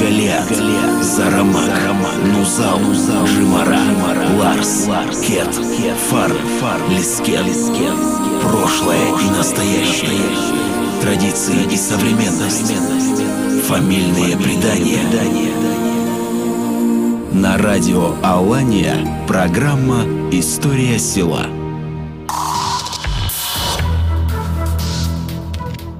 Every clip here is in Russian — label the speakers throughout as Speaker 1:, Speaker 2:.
Speaker 1: Галиат, Зарамак, Нузал, Жимара, Ларс, Кет, Фар, Лискен, прошлое и настоящее, традиции и современность, фамильные предания. На радио Алания программа «История села».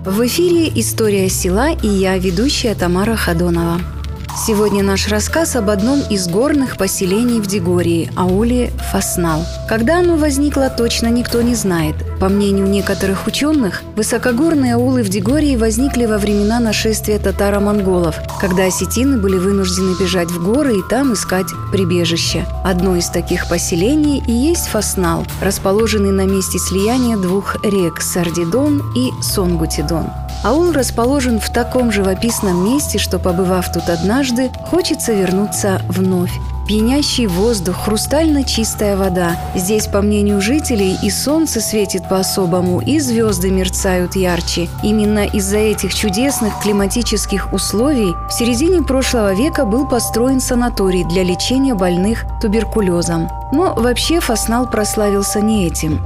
Speaker 2: В эфире «История села» и я, ведущая Тамара Хадонова. Сегодня наш рассказ об одном из горных поселений в Дегории – ауле Фаснал. Когда оно возникло, точно никто не знает. По мнению некоторых ученых, высокогорные аулы в Дегории возникли во времена нашествия татаро-монголов, когда осетины были вынуждены бежать в горы и там искать прибежище. Одно из таких поселений и есть Фаснал, расположенный на месте слияния двух рек – Сардидон и Сонгутидон. Аул расположен в таком живописном месте, что, побывав тут однажды, хочется вернуться вновь. Пьянящий воздух, хрустально чистая вода. Здесь, по мнению жителей, и солнце светит по-особому, и звезды мерцают ярче. Именно из-за этих чудесных климатических условий в середине прошлого века был построен санаторий для лечения больных туберкулезом. Но вообще Фаснал прославился не этим.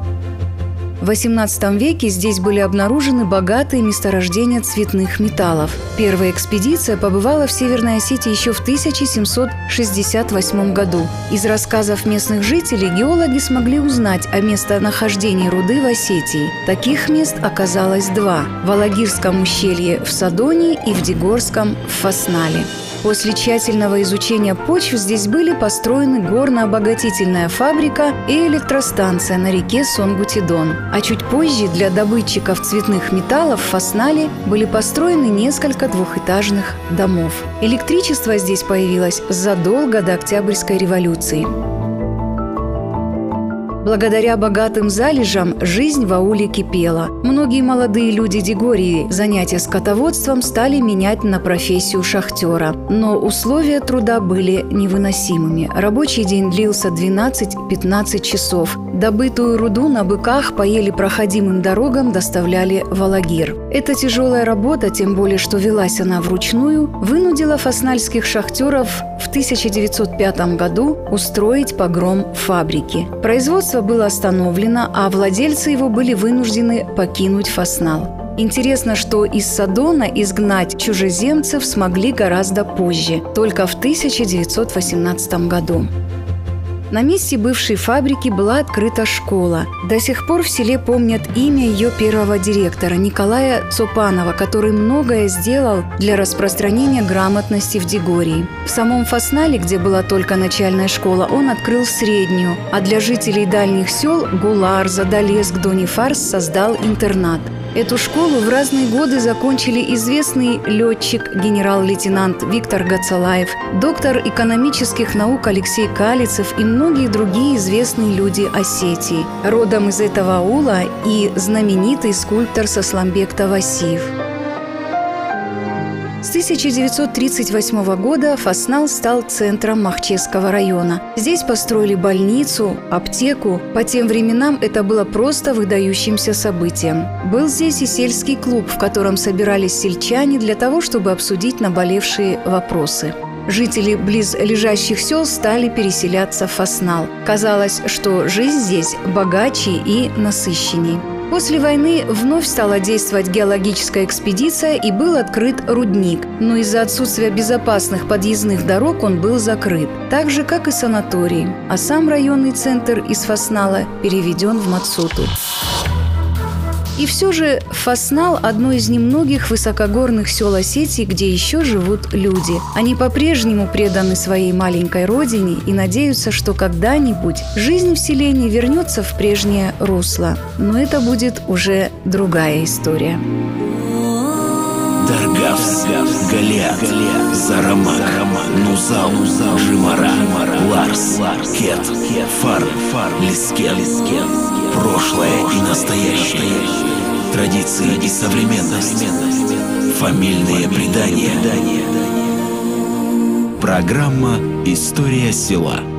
Speaker 2: В XVIII веке здесь были обнаружены богатые месторождения цветных металлов. Первая экспедиция побывала в Северной Осетии еще в 1768 году. Из рассказов местных жителей геологи смогли узнать о местонахождении руды в Осетии. Таких мест оказалось два – в Алагирском ущелье в Садоне и в Дегорском в Фаснале. После тщательного изучения почв здесь были построены горно-обогатительная фабрика и электростанция на реке Сонгутидон. А чуть позже для добытчиков цветных металлов в Фаснале были построены несколько двухэтажных домов. Электричество здесь появилось задолго до Октябрьской революции. Благодаря богатым залежам жизнь в ауле кипела. Многие молодые люди Дегории занятия скотоводством стали менять на профессию шахтера. Но условия труда были невыносимыми. Рабочий день длился 12-15 часов. Добытую руду на быках по еле проходимым дорогам доставляли в Алагир. Эта тяжелая работа, тем более что велась она вручную, вынудила фаснальских шахтеров в 1905 году устроить погром фабрики. Производство было остановлено, а владельцы его были вынуждены покинуть Фаснал. Интересно, что из Садона изгнать чужеземцев смогли гораздо позже, только в 1918 году. На месте бывшей фабрики была открыта школа. До сих пор в селе помнят имя ее первого директора Николая Цупанова, который многое сделал для распространения грамотности в Дегории. В самом Фаснале, где была только начальная школа, он открыл среднюю, а для жителей дальних сел Гулар, Задолеск, Донифарс создал интернат. Эту школу в разные годы закончили известный летчик, генерал-лейтенант Виктор Гацалаев, доктор экономических наук Алексей Калицев и многие другие известные люди Осетии. Родом из этого аула и знаменитый скульптор Сосломбек Тавасиев. С 1938 года Фаснал стал центром Махчесского района. Здесь построили больницу, аптеку. По тем временам это было просто выдающимся событием. Был здесь и сельский клуб, в котором собирались сельчане для того, чтобы обсудить наболевшие вопросы. Жители близлежащих сел стали переселяться в Фаснал. Казалось, что жизнь здесь богаче и насыщенней. После войны вновь стала действовать геологическая экспедиция и был открыт рудник, но из-за отсутствия безопасных подъездных дорог он был закрыт, так же, как и санаторий, а сам районный центр из Фаснала переведен в Мацуту. И все же Фаснал – одно из немногих высокогорных сел Осетии, где еще живут люди. Они по-прежнему преданы своей маленькой родине и надеются, что когда-нибудь жизнь в селении вернется в прежнее русло. Но это будет уже другая история.
Speaker 1: Даргавс, Галиат, Зарамак, Нузал, Жимара, Ларс, Кет, Фар, Лискен, прошлое и настоящее, традиции и современность, фамильные предания. Программа «История села».